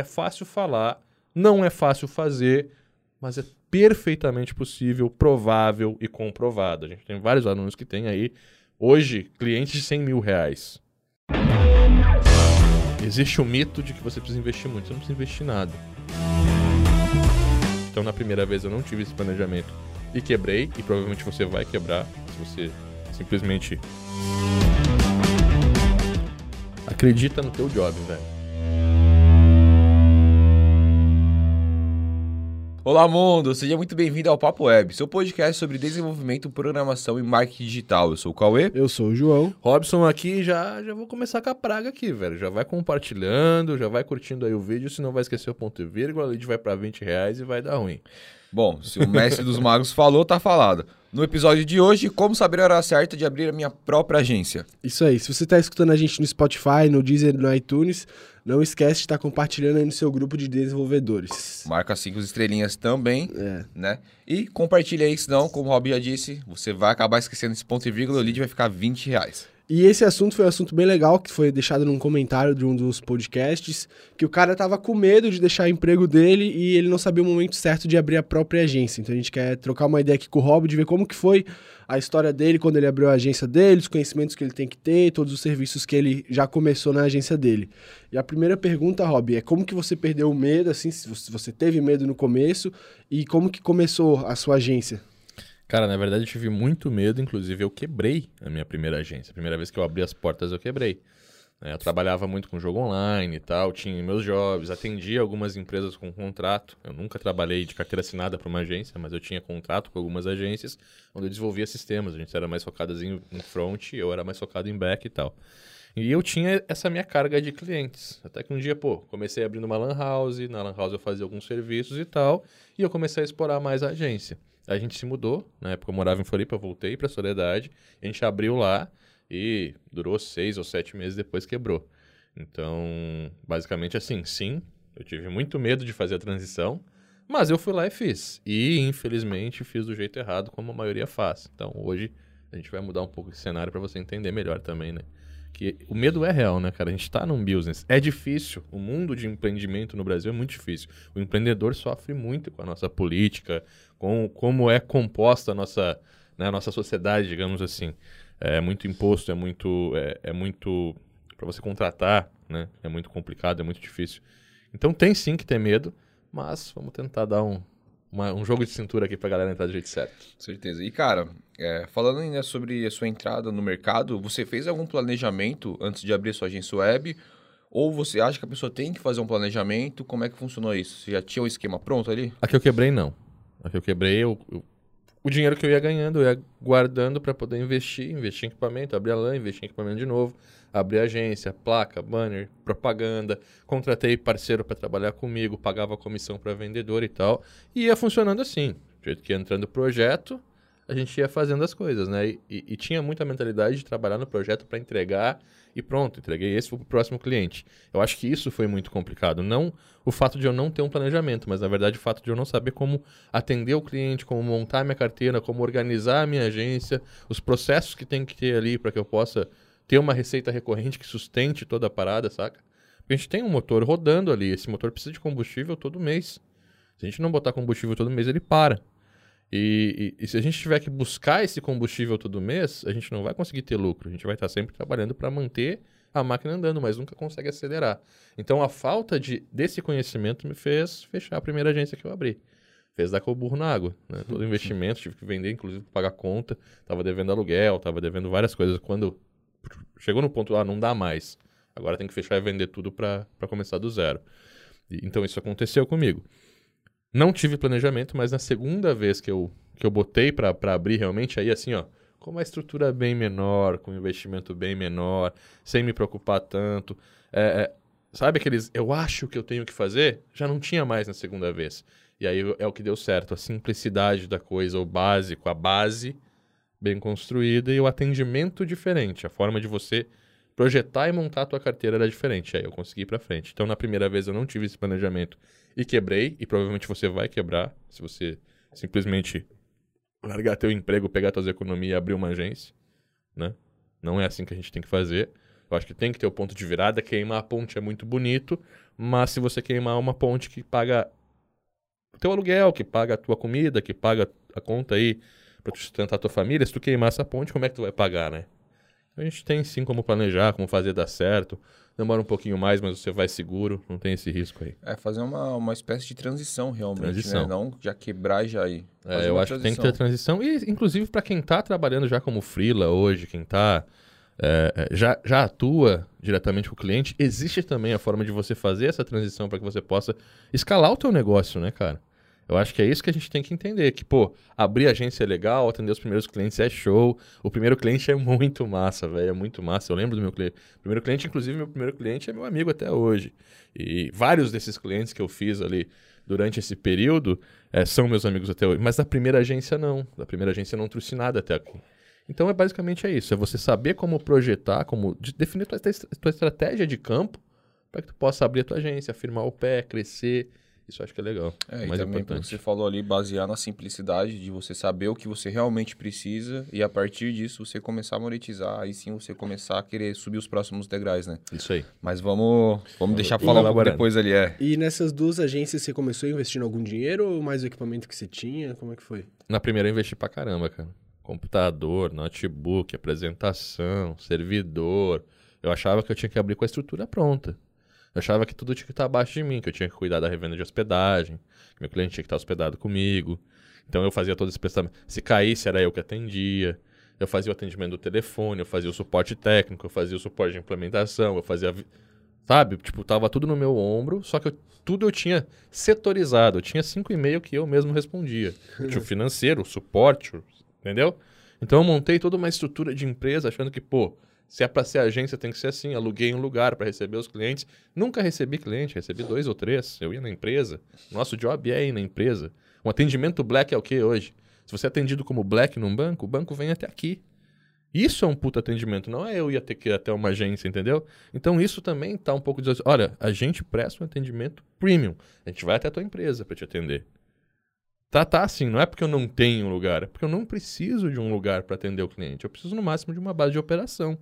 É fácil falar, não é fácil fazer, mas é perfeitamente possível, provável e comprovado. A gente tem vários alunos que têm aí, hoje, clientes de 100 mil reais. Existe o mito de que você precisa investir muito, você não precisa investir nada. Então, na primeira vez eu não tive esse planejamento e quebrei, e provavelmente você vai quebrar se você simplesmente acredita no teu job, velho. Olá, mundo! Seja muito bem-vindo ao Papo Web, seu podcast sobre desenvolvimento, programação e marketing digital. Eu sou o Cauê. Eu sou o João. Robson aqui, já, já vou começar com a praga aqui, velho. Já vai compartilhando, já vai curtindo aí o vídeo, senão vai esquecer o ponto e vírgula, a lead vai para 20 reais e vai dar ruim. Bom, se o mestre dos magos falou, tá falado. No episódio de hoje, como saber a hora certa de abrir a minha própria agência. Isso aí. Se você está escutando a gente no Spotify, no Deezer, no iTunes, não esquece de estar compartilhando aí no seu grupo de desenvolvedores. Marca cinco estrelinhas também, É. né? E compartilha aí, senão, como o Rob já disse, você vai acabar esquecendo esse ponto e vírgula, o lead vai ficar 20 reais. E esse assunto foi um assunto bem legal, que foi deixado num comentário de um dos podcasts, que o cara tava com medo de deixar o emprego dele e ele não sabia o momento certo de abrir a própria agência. Então a gente quer trocar uma ideia aqui com o Rob, de ver como que foi a história dele quando ele abriu a agência dele, os conhecimentos que ele tem que ter, todos os serviços que ele já começou na agência dele. E a primeira pergunta, Rob, é como que você perdeu o medo, assim, se você teve medo no começo, e como que começou a sua agência? Cara, na verdade eu tive muito medo, inclusive eu quebrei a minha primeira agência. A primeira vez que eu abri as portas eu quebrei. É, Eu trabalhava muito com jogo online e tal, tinha meus jobs, atendia algumas empresas com contrato. Eu nunca trabalhei de carteira assinada para uma agência, mas eu tinha contrato com algumas agências onde eu desenvolvia sistemas. A gente era mais focado em, front, eu era mais focado em back e tal. E eu tinha essa minha carga de clientes. Até que um dia, pô, comecei abrindo uma lan house, na lan house eu fazia alguns serviços e tal, e eu comecei a explorar mais a agência. A gente se mudou, na época eu morava em Floripa, voltei para Soledade, a gente abriu lá e durou seis ou sete meses depois quebrou. Então, basicamente assim, sim, eu tive muito medo de fazer a transição, mas eu fui lá e fiz. E, infelizmente, fiz do jeito errado, como a maioria faz. Então, hoje, a gente vai mudar um pouco esse cenário para você entender melhor também, né? Que o medo é real, né, cara? A gente tá num business. É difícil. O mundo de empreendimento no Brasil é muito difícil. O empreendedor sofre muito com a nossa política, com como é composta a nossa, né, a nossa sociedade, digamos assim. É muito imposto, é muito. É, é muito. para você contratar, né? É muito complicado, é muito difícil. Então tem sim que ter medo, mas vamos tentar dar um, uma- um jogo de cintura aqui pra galera entrar do jeito certo. Certeza. E, cara, é, falando ainda sobre a sua entrada no mercado, você fez algum planejamento antes de abrir sua agência web? Ou você acha que a pessoa tem que fazer um planejamento? Como é que funcionou isso? Você já tinha o esquema pronto ali? A que eu quebrei, não. A que eu quebrei, eu, eu- o dinheiro que eu ia ganhando, eu ia guardando para poder investir, investir em equipamento, abrir a LAN, investir em equipamento de novo, abrir agência, placa, banner, propaganda, contratei parceiro para trabalhar comigo, pagava comissão para vendedor e tal, e ia funcionando assim. Do jeito que ia entrando o projeto, a gente ia fazendo as coisas, né? E, e- e tinha muita mentalidade de trabalhar no projeto para entregar e pronto, entreguei esse para o próximo cliente. Eu acho que isso foi muito complicado. Não o fato de eu não ter um planejamento, mas na verdade o fato de eu não saber como atender o cliente, como montar minha carteira, como organizar a minha agência, os processos que tem que ter ali para que eu possa ter uma receita recorrente que sustente toda a parada, saca? Porque a gente tem um motor rodando ali, esse motor precisa de combustível todo mês. Se a gente não botar combustível todo mês, ele para. E, e- e se a gente tiver que buscar esse combustível todo mês, a gente não vai conseguir ter lucro. A gente vai estar sempre trabalhando para manter a máquina andando, mas nunca consegue acelerar. Então a falta de, desse conhecimento me fez fechar a primeira agência que eu abri. Fez dar com o burro na água. Né? Todo investimento, tive que vender, inclusive pra pagar conta. Tava devendo aluguel, tava devendo várias coisas. Quando chegou no ponto, ah, não dá mais. Agora tem que fechar e vender tudo para começar do zero. E- então isso aconteceu comigo. Não tive planejamento, mas na segunda vez que eu, que eu botei para abrir realmente, aí assim, ó, com uma estrutura bem menor, com um investimento bem menor, sem me preocupar tanto. É, é, sabe aqueles eu acho que eu tenho que fazer? Já não tinha mais na segunda vez. E aí é o que deu certo, a simplicidade da coisa, o básico, a base bem construída e o atendimento diferente, a forma de você projetar e montar a tua carteira era diferente. Aí eu consegui ir para frente. Então na primeira vez eu não tive esse planejamento e quebrei, e provavelmente você vai quebrar se você simplesmente largar teu emprego, pegar tuas economias e abrir uma agência, né? Não é assim que a gente tem que fazer. Eu acho que tem que ter o ponto de virada. Queimar a ponte é muito bonito, mas se você queimar uma ponte que paga o teu aluguel, que paga a tua comida, que paga a conta aí tu sustentar a tua família, se tu queimar essa ponte, como é que tu vai pagar, né? A gente tem sim como planejar, como fazer dar certo. Demora um pouquinho mais, mas você vai seguro, não tem esse risco aí. É fazer uma, uma espécie de transição, realmente, Transição. né? Não já quebrar e já ir. É, eu acho que tem que ter transição. E, inclusive, para quem tá trabalhando já como freela hoje, quem tá. é, é, já, já atua diretamente com o cliente, existe também a forma de você fazer essa transição para que você possa escalar o teu negócio, né, cara? Eu acho que é isso que a gente tem que entender, que, pô, abrir agência é legal, atender os primeiros clientes é show. O primeiro cliente é muito massa, velho, é muito massa. Eu lembro do meu cliente. Primeiro cliente, inclusive, meu primeiro cliente é meu amigo até hoje. E vários desses clientes que eu fiz ali durante esse período é, são meus amigos até hoje. Mas da primeira agência, não. Da primeira agência, não trouxe nada até aqui. Então, é basicamente é isso. É você saber como projetar, como de- definir tua, tua estratégia de campo para que tu possa abrir a tua agência, firmar o pé, crescer. Isso eu acho que é legal. É, e mais também, pelo que importante. você falou ali, basear na simplicidade de você saber o que você realmente precisa e a partir disso você começar a monetizar, aí sim você começar a querer subir os próximos degraus, né? Isso aí. Mas vamos, vamos deixar vamos falar um elaborando. depois ali, é. E nessas duas agências você começou investindo algum dinheiro ou mais o equipamento que você tinha? Como é que foi? Na primeira eu investi pra caramba, cara. Computador, notebook, apresentação, servidor. Eu achava que eu tinha que abrir com a estrutura pronta. Eu achava que tudo tinha que estar abaixo de mim, que eu tinha que cuidar da revenda de hospedagem, que meu cliente tinha que estar hospedado comigo. Então eu fazia todo esse prestamento. Se caísse, era eu que atendia. Eu fazia o atendimento do telefone, eu fazia o suporte técnico, eu fazia o suporte de implementação, eu fazia. Sabe? Tipo, tava tudo no meu ombro, só que eu- tudo eu tinha setorizado. Eu tinha cinco e-mail que eu mesmo respondia. Eu tinha o financeiro, o suporte, entendeu? Então eu montei toda uma estrutura de empresa achando que, pô, se é pra ser agência tem que ser assim. Aluguei um lugar para receber os clientes. Nunca recebi cliente, recebi dois ou três. Eu ia na empresa. Nosso job é ir na empresa. Um atendimento black é o que hoje? Se você é atendido como black num banco, o banco vem até aqui. Isso é um puta atendimento, não é eu ia ter que ir até uma agência, entendeu? Então isso também tá um pouco de... Olha, a gente presta um atendimento premium. A gente vai até a tua empresa para te atender. Tá, tá assim, não é porque eu não tenho lugar, é porque eu não preciso de um lugar para atender o cliente. Eu preciso no máximo de uma base de operação.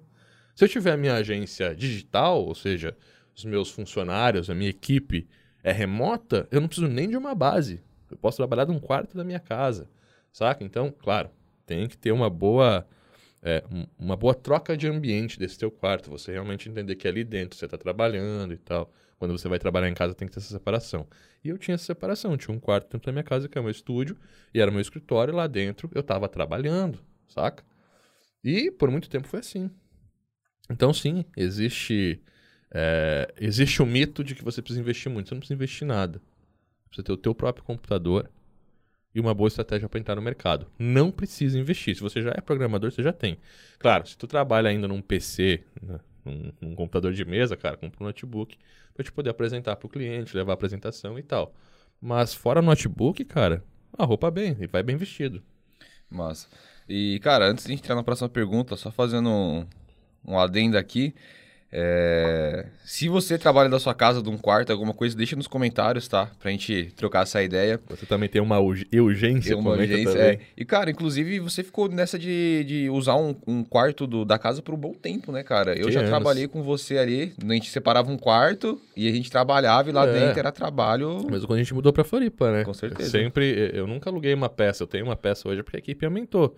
Se eu tiver a minha agência digital, ou seja, os meus funcionários, a minha equipe é remota, eu não preciso nem de uma base. Eu posso trabalhar de um quarto da minha casa, saca? Então, claro, tem que ter uma boa é, um- uma boa troca de ambiente desse teu quarto. Você realmente entender que ali dentro você está trabalhando e tal. Quando você vai trabalhar em casa tem que ter essa separação. E eu tinha essa separação. Tinha um quarto dentro da minha casa que é o meu estúdio e era o meu escritório. E lá dentro eu estava trabalhando, saca? E por muito tempo foi assim. Então sim, existe é, existe o mito de que você precisa investir muito. Você não precisa investir nada. Você precisa ter o teu próprio computador e uma boa estratégia para entrar no mercado. Não precisa investir. Se você já é programador, você já tem. Claro, se tu trabalha ainda num PC, né, num, num computador de mesa, cara, compra um notebook para te poder apresentar para o cliente, levar a apresentação e tal. Mas fora notebook, cara, a roupa bem, e vai bem vestido. Massa. E, cara, antes de entrar na próxima pergunta, só fazendo um, um adendo aqui. é, Se você trabalha da sua casa, de um quarto, alguma coisa, deixa nos comentários, tá? Pra gente trocar essa ideia. Você também tem uma urg- urgência, Tem uma urgência, é. E, cara, inclusive, você ficou nessa de, de usar um, um quarto do- da casa por um bom tempo, né, cara? Eu Que já anos. trabalhei com você ali, a gente separava um quarto e a gente trabalhava e lá É. dentro era trabalho. Mas quando a gente mudou pra Floripa, né? Com certeza. Sempre, eu nunca aluguei uma peça. Eu tenho uma peça hoje porque a equipe aumentou.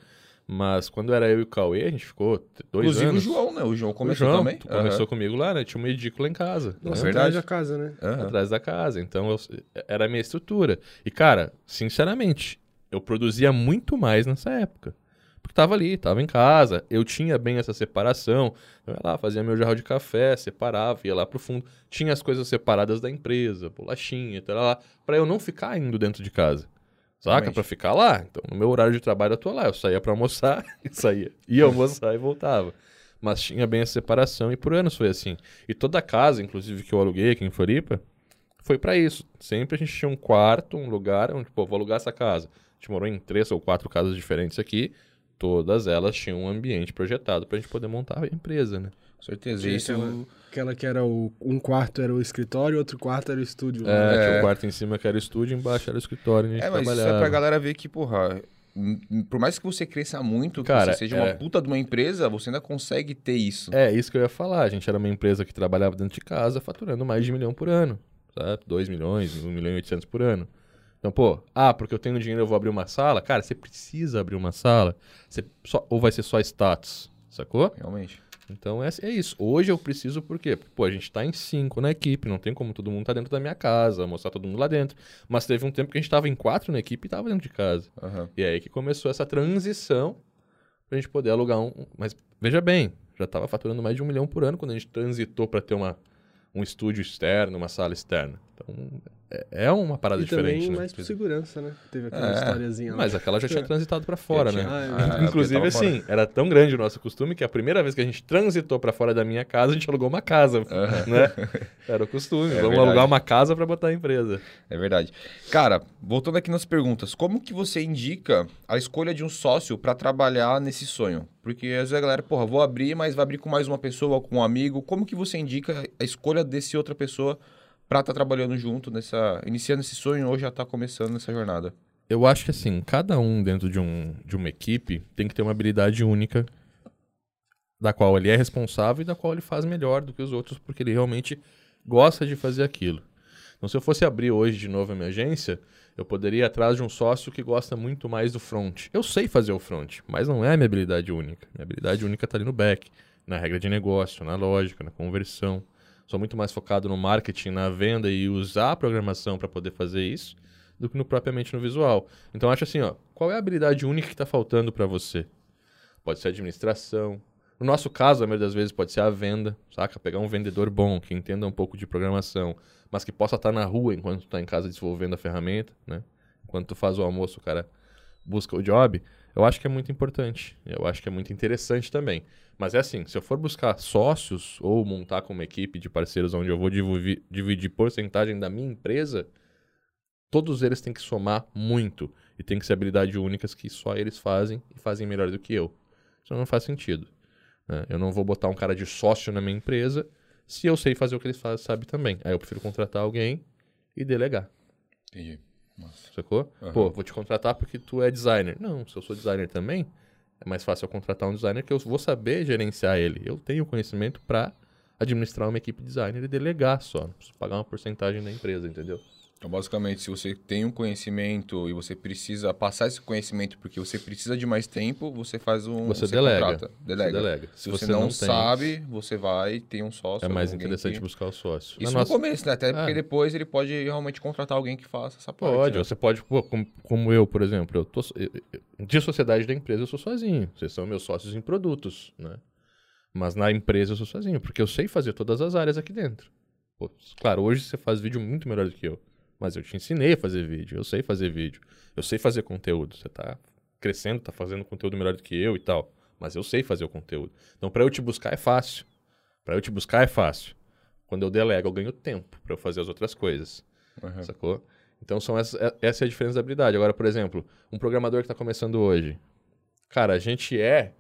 Mas quando era eu e o Cauê, a gente ficou dois Inclusive anos. o João, né? O João O começou João, também. Tu começou comigo lá, né? Tinha uma edícula em casa. É Nossa, verdade. atrás da casa, né? Aham. atrás da casa. Então, eu- era a minha estrutura. E, cara, sinceramente, eu produzia muito mais nessa época. Porque tava ali, tava em casa, eu tinha bem essa separação. Eu ia lá, fazia meu jarro de café, separava, ia lá pro fundo. Tinha as coisas separadas da empresa, bolachinha, tal, lá, pra eu não ficar indo dentro de casa. Saca? Pra ficar lá. Então, no meu horário de trabalho, eu tô lá. Eu saía pra almoçar e saía. Ia almoçar e voltava. Mas tinha bem essa separação e por anos foi assim. E toda a casa, inclusive, que eu aluguei aqui em Floripa, foi pra isso. Sempre a gente tinha um quarto, um lugar onde, pô, vou alugar essa casa. A gente morou em três ou quatro casas diferentes aqui. Todas elas tinham um ambiente projetado pra gente poder montar a empresa, né? Com certeza. Tinha E isso aquela, aquela que era o. Um quarto era o escritório, outro quarto era o estúdio. É, né? tinha um quarto em cima que era o estúdio, embaixo era o escritório, onde a gente É, mas isso é trabalhava. pra galera ver que, porra, por mais que você cresça muito, que Cara, você seja é. uma puta de uma empresa, você ainda consegue ter isso. É, isso que eu ia falar. A gente era uma empresa que trabalhava dentro de casa, faturando mais de um milhão por ano. Sabe? 2 milhões, 1 milhão e 800 por ano. Então, pô, ah, porque eu tenho dinheiro eu vou abrir uma sala? Cara, você precisa abrir uma sala. Você só, ou vai ser só status, sacou? Realmente. Então é, é isso. Hoje eu preciso por quê? Porque, pô, a gente tá em cinco na equipe, não tem como todo mundo tá dentro da minha casa, mostrar todo mundo lá dentro. Mas teve um tempo que a gente tava em quatro na equipe e tava dentro de casa. Aham. E é aí que começou essa transição pra gente poder alugar um. Mas veja bem, já tava faturando mais de um milhão por ano quando a gente transitou pra ter uma, um estúdio externo, uma sala externa. Então é, é uma parada E também diferente, né? mais por segurança, né? Teve aquela É, historiazinha lá. Mas aquela já tinha transitado pra fora, né? tinha. Ah, é. Ah, ela Inclusive, tava fora. assim, era tão grande o nosso costume que a primeira vez que a gente transitou pra fora da minha casa, a gente alugou uma casa, né? Era o costume. É Vamos verdade. alugar uma casa pra botar a empresa. É verdade. Cara, voltando aqui nas perguntas, como que você indica a escolha de um sócio para trabalhar nesse sonho? Porque às vezes a galera, porra, vou abrir, mas vai abrir com mais uma pessoa, com um amigo. Como que você indica a escolha desse outra pessoa para estar trabalhando junto nessa, iniciando esse sonho ou já tá começando nessa jornada? Eu acho que, assim, cada um dentro de, um, de uma equipe tem que ter uma habilidade única da qual ele é responsável e da qual ele faz melhor do que os outros, porque ele realmente gosta de fazer aquilo. Então, se eu fosse abrir hoje de novo a minha agência, eu poderia ir atrás de um sócio que gosta muito mais do front. Eu sei fazer o front, mas não é a minha habilidade única. Minha habilidade única está ali no back, na regra de negócio, na lógica, na conversão. Sou muito mais focado no marketing, na venda e usar a programação para poder fazer isso do que no propriamente no visual. Então acho assim, ó, qual é a habilidade única que está faltando para você? Pode ser administração. No nosso caso, a maioria das vezes pode ser a venda, saca? Pegar um vendedor bom, que entenda um pouco de programação, mas que possa estar na rua enquanto tu tá em casa desenvolvendo a ferramenta, né? Enquanto tu faz o almoço, o cara busca o job. Eu acho que é muito importante. Eu acho que é muito interessante também. Mas é assim, se eu for buscar sócios ou montar com uma equipe de parceiros onde eu vou dividir, porcentagem da minha empresa, todos eles têm que somar muito e tem que ser habilidades únicas que só eles fazem e fazem melhor do que eu. Isso não faz sentido. né? Eu não vou botar um cara de sócio na minha empresa se eu sei fazer o que eles fazem, sabe também. Aí eu prefiro contratar alguém e delegar, Entendi. Nossa. sacou? Aham. Pô, vou te contratar porque tu é designer. Não, se eu sou designer também, é mais fácil eu contratar um designer que eu vou saber gerenciar ele. Eu tenho conhecimento para administrar uma equipe designer e delegar só. Não preciso pagar uma porcentagem da empresa, entendeu? Então, basicamente, se você tem um conhecimento e você precisa passar esse conhecimento porque você precisa de mais tempo, você faz um. Você delega. contrata. Delega. Você delega. Se, você, não, sabe, você vai ter um sócio. é mais interessante que- buscar o sócio. Na Isso nossa- no começo, né? Até porque É. depois ele pode realmente contratar alguém que faça essa parte. Pode, né? você pode, pô, como, como eu, por exemplo, eu tô, de sociedade da empresa eu sou sozinho. Vocês são meus sócios em produtos, né? Mas na empresa eu sou sozinho, porque eu sei fazer todas as áreas aqui dentro. Pô, claro, hoje você faz vídeo muito melhor do que eu. Mas eu te ensinei a fazer vídeo, eu sei fazer vídeo, eu sei fazer conteúdo. Você tá crescendo, tá fazendo conteúdo melhor do que eu e tal. Mas eu sei fazer o conteúdo. Então, para eu te buscar é fácil. Para eu te buscar é fácil. Quando eu delego, eu ganho tempo para eu fazer as outras coisas. Uhum. Sacou? Então são essa, é- essa é a diferença da habilidade. Agora, por exemplo, um programador que está começando hoje. Cara, a gente é,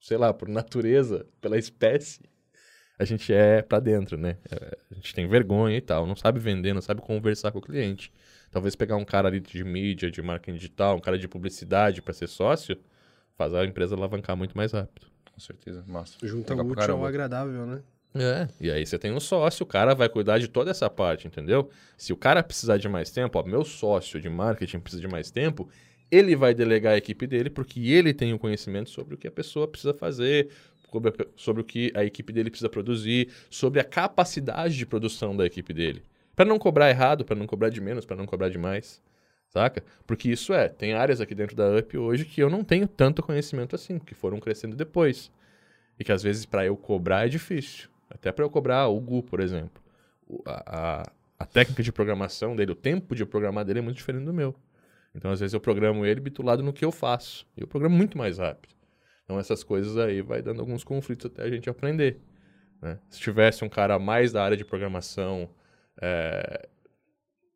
sei lá, por natureza, pela espécie, a gente é pra dentro, né? É, A gente tem vergonha e tal, não sabe vender, não sabe conversar com o cliente. Talvez pegar um cara ali de mídia, de marketing digital, um cara de publicidade para ser sócio, faz a empresa alavancar muito mais rápido. Com certeza. Massa. Junta o útil ao agradável, né? É, e aí você tem um sócio, o cara vai cuidar de toda essa parte, entendeu? Se o cara precisar de mais tempo, ó, meu sócio de marketing precisa de mais tempo, ele vai delegar a equipe dele porque ele tem o conhecimento sobre o que a pessoa precisa fazer, sobre, sobre o que a equipe dele precisa produzir, sobre a capacidade de produção da equipe dele. Para não cobrar errado, para não cobrar de menos, para não cobrar de mais. Saca? Porque isso é, tem áreas aqui dentro da UP hoje que eu não tenho tanto conhecimento assim, que foram crescendo depois. E que às vezes para eu cobrar é difícil. Até para eu cobrar o Gu, por exemplo. A, a, a técnica de programação dele, o tempo de programar dele é muito diferente do meu. Então, às vezes, eu programo ele bitulado no que eu faço. E eu programo muito mais rápido. Então, essas coisas aí vai dando alguns conflitos até a gente aprender. né? Se tivesse um cara mais da área de programação, é,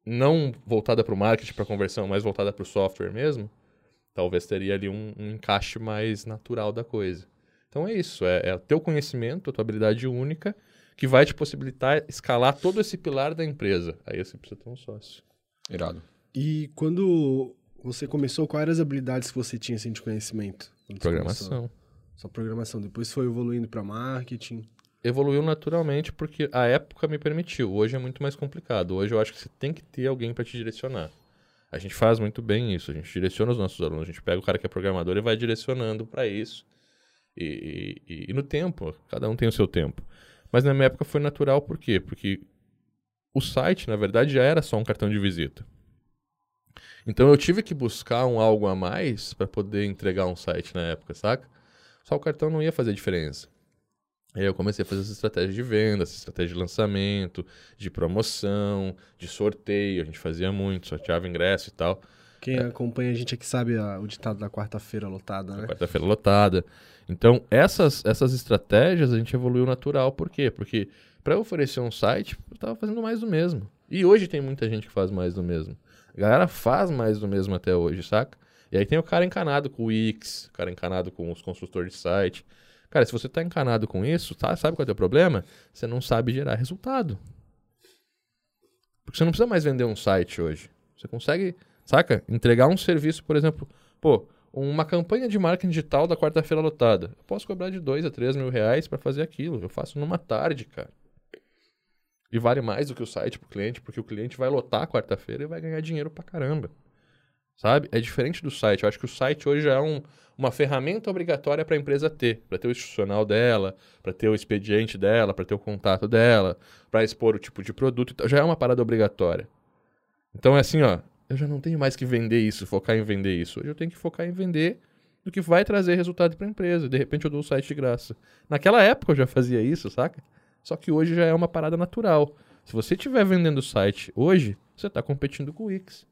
não voltada para o marketing, para conversão, mas voltada para o software mesmo, talvez teria ali um, um encaixe mais natural da coisa. Então é isso, é, é o teu conhecimento, a tua habilidade única, que vai te possibilitar escalar todo esse pilar da empresa. Aí você precisa ter um sócio. Irado. E quando você começou, quais eram as habilidades que você tinha assim, de conhecimento? Você começou? Programação. Só programação. Depois foi evoluindo para marketing. Evoluiu naturalmente porque a época me permitiu. Hoje é muito mais complicado. Hoje eu acho que você tem que ter alguém para te direcionar. A gente faz muito bem isso. A gente direciona os nossos alunos. A gente pega o cara que é programador e vai direcionando para isso. E, e- e no tempo, cada um tem o seu tempo. Mas na minha época foi natural, por quê? Porque o site, na verdade, já era só um cartão de visita. Então eu tive que buscar um algo a mais para poder entregar um site na época, saca? Só o cartão não ia fazer diferença. Aí eu comecei a fazer essa estratégia de venda, essa estratégia de lançamento, de promoção, de sorteio. A gente fazia muito, sorteava ingresso e tal. Quem acompanha a gente aqui sabe a- o ditado da quarta-feira lotada, né? Quarta-feira lotada. Então, essas, essas estratégias a gente evoluiu natural. Por quê? Porque para eu oferecer um site, eu tava fazendo mais do mesmo. E hoje tem muita gente que faz mais do mesmo. A galera faz mais do mesmo até hoje, saca? E aí tem o cara encanado com o Wix, o cara encanado com os construtores de site. Cara, se você tá encanado com isso, tá, sabe qual é o teu problema? Você não sabe gerar resultado. Porque você não precisa mais vender um site hoje. Você consegue, saca? Entregar um serviço, por exemplo, pô, uma campanha de marketing digital da quarta-feira lotada. Eu posso cobrar de 2 a 3 mil reais para fazer aquilo. Eu faço numa tarde, cara. E vale mais do que o site pro cliente, porque o cliente vai lotar quarta-feira e vai ganhar dinheiro pra caramba. Sabe? É diferente do site. Eu acho que o site hoje já é um, uma ferramenta obrigatória para a empresa ter, para ter o institucional dela, para ter o expediente dela, para ter o contato dela, para expor o tipo de produto. Então, já é uma parada obrigatória. Então é assim, ó, eu já não tenho mais que vender isso, focar em vender isso. Hoje eu tenho que focar em vender do que vai trazer resultado para a empresa. De repente eu dou o site de graça. Naquela época eu já fazia isso, saca? Só que hoje já é uma parada natural. Se você estiver vendendo o site hoje, você está competindo com o Wix.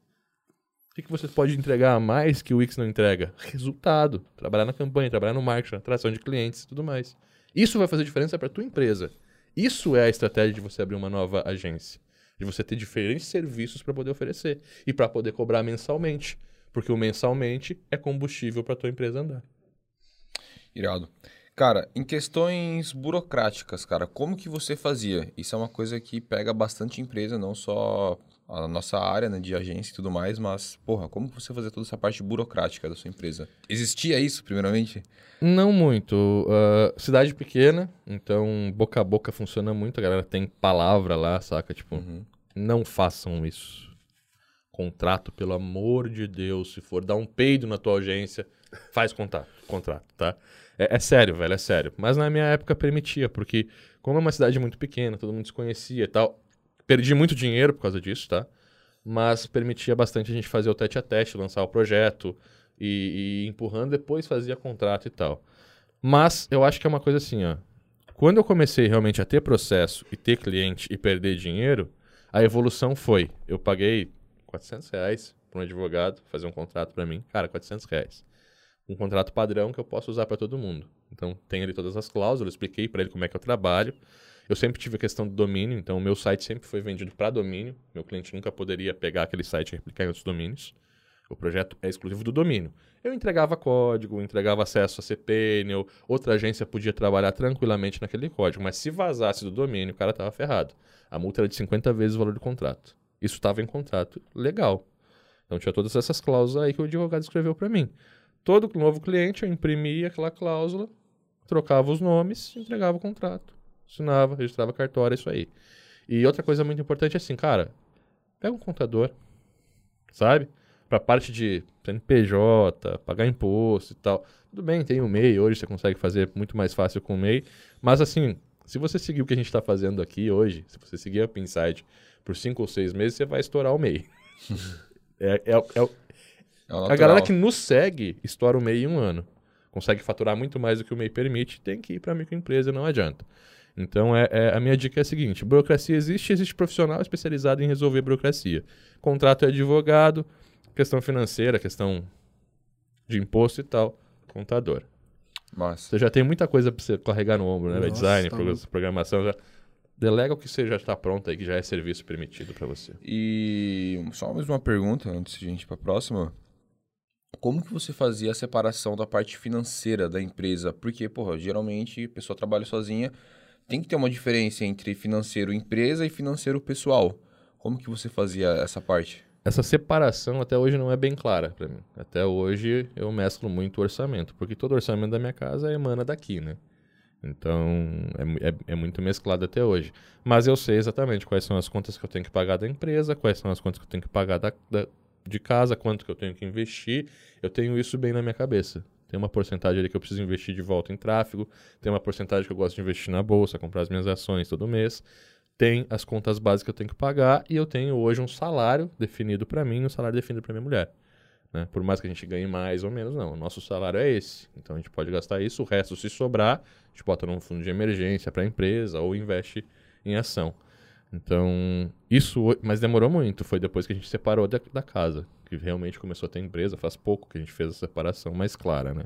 O que, você pode entregar a mais que o Wix não entrega? Resultado. Trabalhar na campanha, trabalhar no marketing, atração de clientes e tudo mais. Isso vai fazer diferença para tua empresa. Isso é a estratégia de você abrir uma nova agência. De você ter diferentes serviços para poder oferecer. E para poder cobrar mensalmente. Porque o mensalmente é combustível para tua empresa andar. Irado. Cara, em questões burocráticas, cara, como que você fazia? Isso é uma coisa que pega bastante empresa, não só a nossa área né, de agência e tudo mais, mas, porra, como que você fazia toda essa parte burocrática da sua empresa? Existia isso, primeiramente? Não muito. Ah, cidade pequena, então boca a boca funciona muito. A galera tem palavra lá, saca? Tipo, Uhum. não façam isso. Contrato, pelo amor de Deus. Se for dar um peido na tua agência, faz contato, contrato, tá? É, é sério, velho, é sério. Mas na minha época permitia, porque como é uma cidade muito pequena, todo mundo se conhecia e tal, perdi muito dinheiro por causa disso, tá? Mas permitia bastante a gente fazer o tete a teste, lançar o projeto e, e empurrando, depois fazia contrato e tal. Mas eu acho que é uma coisa assim, ó. Quando eu comecei realmente a ter processo e ter cliente e perder dinheiro, a evolução foi: eu paguei 400 reais para um advogado fazer um contrato para mim. Cara, 400 reais. Um contrato padrão que eu posso usar para todo mundo. Então, tem ali todas as cláusulas, eu expliquei para ele como é que eu trabalho. Eu sempre tive a questão do domínio, então o meu site sempre foi vendido para domínio. Meu cliente nunca poderia pegar aquele site e replicar em outros domínios. O projeto é exclusivo do domínio. Eu entregava código, entregava acesso a CPN, ou outra agência podia trabalhar tranquilamente naquele código, mas se vazasse do domínio, o cara estava ferrado. A multa era de 50 vezes o valor do contrato. Isso estava em contrato legal. Então tinha todas essas cláusulas aí que o advogado escreveu para mim. Todo novo cliente eu imprimia aquela cláusula, trocava os nomes, entregava o contrato. Assinava, registrava cartório, isso aí. E outra coisa muito importante é assim, cara, pega um contador, sabe? Pra parte de CNPJ, pagar imposto e tal. Tudo bem, tem o MEI, hoje você consegue fazer muito mais fácil com o MEI. Mas assim, se você seguir o que a gente está fazendo aqui hoje, se você seguir a Pinside por cinco ou seis meses, você vai estourar o MEI. é, é, é, a natural. galera que nos segue estoura o MEI em um ano. Consegue faturar muito mais do que o MEI permite, tem que ir para microempresa, não adianta. Então, é, é- a minha dica é a seguinte: burocracia existe, existe profissional especializado em resolver burocracia. Contrato é advogado, questão financeira, questão de imposto e tal, contador. Mas, Você já tem muita coisa para você carregar no ombro, né? Nossa, Design, tá programação. Já... Delega o que você já está pronto aí, que já é serviço permitido para você. E só mais uma pergunta antes de a gente ir para a próxima. Como que você fazia a separação da parte financeira da empresa? Porque, porra, geralmente a pessoa trabalha sozinha, tem que ter uma diferença entre financeiro empresa e financeiro pessoal. Como que você fazia essa parte? essa separação até hoje não é bem clara para mim. Até hoje eu mesclo muito o orçamento, porque todo orçamento da minha casa emana daqui, né? Então é, é, é, muito mesclado até hoje. Mas eu sei exatamente quais são as contas que eu tenho que pagar da empresa, quais são as contas que eu tenho que pagar da, da, de casa, quanto que eu tenho que investir. Eu tenho isso bem na minha cabeça. Tem uma porcentagem ali que eu preciso investir de volta em tráfego, tem uma porcentagem que eu gosto de investir na bolsa, comprar as minhas ações todo mês. Tem as contas básicas que eu tenho que pagar e eu tenho hoje um salário definido para mim e um salário definido para minha mulher. Né? Por mais que a gente ganhe mais ou menos, não. O nosso salário é esse. Então a gente pode gastar isso, o resto, se sobrar, a gente bota num fundo de emergência para a empresa ou investe em ação. Então, isso, mas demorou muito. Foi depois que a gente separou da, da casa, que realmente começou a ter empresa. Faz pouco que a gente fez a separação mais clara, né?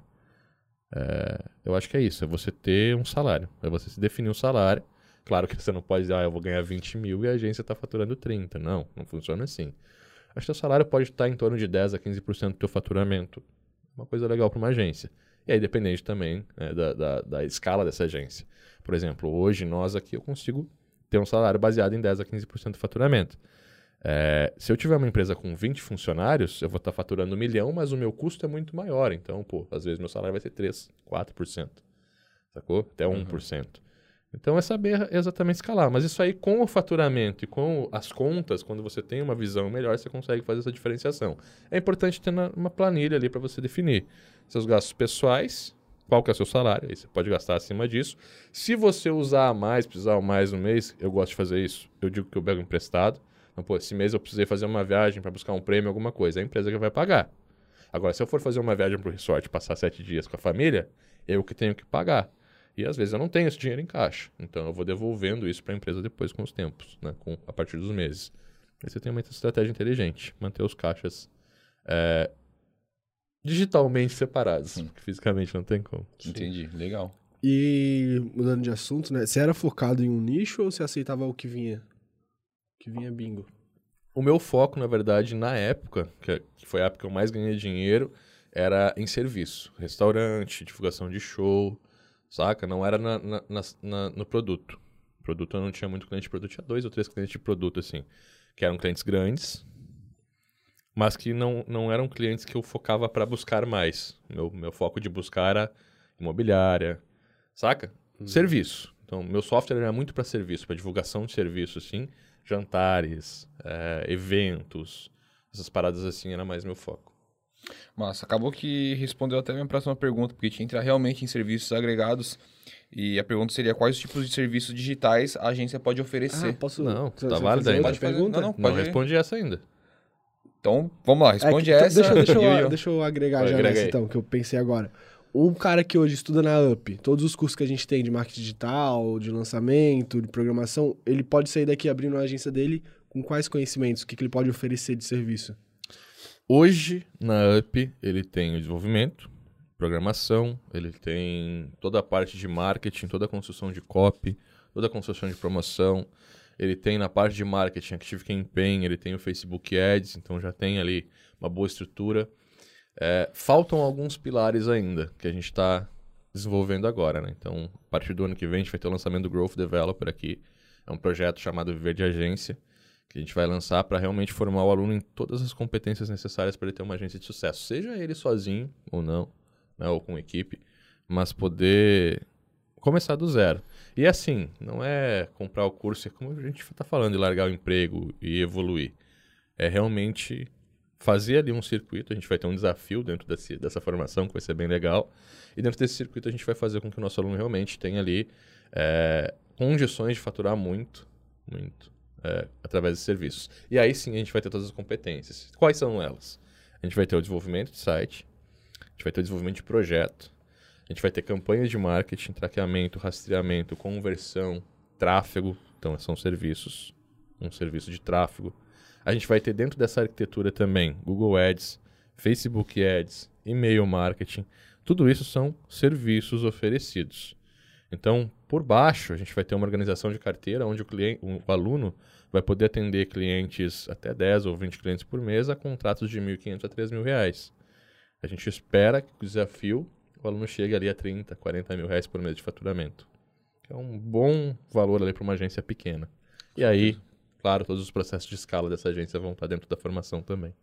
É, eu acho que é isso, é você ter um salário, é você se definir um salário. Claro que você não pode dizer, ah, eu vou ganhar 20 mil e a agência está faturando 30. Não, não funciona assim. Acho que o salário pode estar em torno de 10 a 15% do teu faturamento. Uma coisa legal para uma agência. E aí dependente também né, da, da, da, escala dessa agência. Por exemplo, hoje nós aqui eu consigo ter um salário baseado em 10 a 15% do faturamento. É, se eu tiver uma empresa com 20 funcionários, eu vou estar faturando um milhão, mas o meu custo é muito maior. Então, pô, às vezes meu salário vai ser 3, 4%. Sacou? Até 1%. Uhum. Então é saber exatamente escalar. Mas isso aí, com o faturamento e com as contas, quando você tem uma visão melhor, você consegue fazer essa diferenciação. É importante ter uma planilha ali para você definir seus gastos pessoais, qual que é o seu salário, aí você pode gastar acima disso. Se você usar mais, precisar mais no mês, eu gosto de fazer isso. Eu digo que eu pego emprestado. Então, pô, esse mês eu precisei fazer uma viagem para buscar um prêmio, alguma coisa. É a empresa que vai pagar. Agora, se eu for fazer uma viagem para o resort passar sete dias com a família, eu que tenho que pagar. E às vezes eu não tenho esse dinheiro em caixa. Então eu vou devolvendo isso para a empresa depois com os tempos, né? com, a partir dos meses. Aí você tem uma estratégia inteligente, manter os caixas é, digitalmente separados, Sim. porque fisicamente não tem como. Entendi, legal. E mudando de assunto, né? Você era focado em um nicho ou você aceitava o que vinha? que vinha bingo? O meu foco, na verdade, na época, que foi a época que eu mais ganhei dinheiro, era em serviço. Restaurante, divulgação de show, saca? Não era na, na, na, no produto. Produto eu não tinha muito cliente de produto, tinha dois ou três clientes de produto, assim, que eram clientes grandes, mas que não, não eram clientes que eu focava para buscar mais. Meu, meu foco de buscar era imobiliária, saca? Hum. Serviço. Então, meu software era muito para serviço, para divulgação de serviço, assim, jantares, é, eventos, essas paradas assim, era mais meu foco. Massa, acabou que respondeu até a minha próxima pergunta, porque tinha que entrar realmente em serviços agregados. E a pergunta seria quais tipos de serviços digitais a agência pode oferecer. Ah, posso... Não, tá válido ainda. Pode pergunta? Não, não, pode não respondi essa ainda. Então, vamos lá, responde é que, essa. Deixa, deixa, eu, deixa eu agregar já nessa, então, que eu pensei agora. Um cara que hoje estuda na UP, todos os cursos que a gente tem de marketing digital, de lançamento, de programação, ele pode sair daqui abrindo a agência dele com quais conhecimentos? O que, que ele pode oferecer de serviço? Hoje, na UP, ele tem o desenvolvimento, programação, ele tem toda a parte de marketing, toda a construção de copy, toda a construção de promoção. Ele tem na parte de marketing Active Campaign, ele tem o Facebook Ads, então já tem ali uma boa estrutura. É, faltam alguns pilares ainda que a gente está desenvolvendo agora, né? Então, a partir do ano que vem, a gente vai ter o lançamento do Growth Developer aqui. É um projeto chamado Viver de Agência que a gente vai lançar para realmente formar o aluno em todas as competências necessárias para ele ter uma agência de sucesso, seja ele sozinho ou não, né, ou com equipe, mas poder começar do zero. E assim, não é comprar o curso, é como a gente está falando de largar o emprego e evoluir. É realmente fazer ali um circuito, a gente vai ter um desafio dentro desse, dessa formação que vai ser bem legal, e dentro desse circuito a gente vai fazer com que o nosso aluno realmente tenha ali é, condições de faturar muito, muito, é, através de serviços. E aí sim a gente vai ter todas as competências. Quais são elas? A gente vai ter o desenvolvimento de site, a gente vai ter o desenvolvimento de projeto, a gente vai ter campanhas de marketing, traqueamento, rastreamento, conversão, tráfego, então são serviços, um serviço de tráfego. A gente vai ter dentro dessa arquitetura também Google Ads, Facebook Ads, e-mail marketing. Tudo isso são serviços oferecidos. Então, por baixo, a gente vai ter uma organização de carteira onde o, cliente, o aluno vai poder atender clientes até 10 ou 20 clientes por mês a contratos de R$ 1.500 a 3.000 reais. A gente espera que o desafio, o aluno chegue ali a 30, 40 mil reais por mês de faturamento. É um bom valor ali para uma agência pequena. E aí, claro, todos os processos de escala dessa agência vão estar dentro da formação também.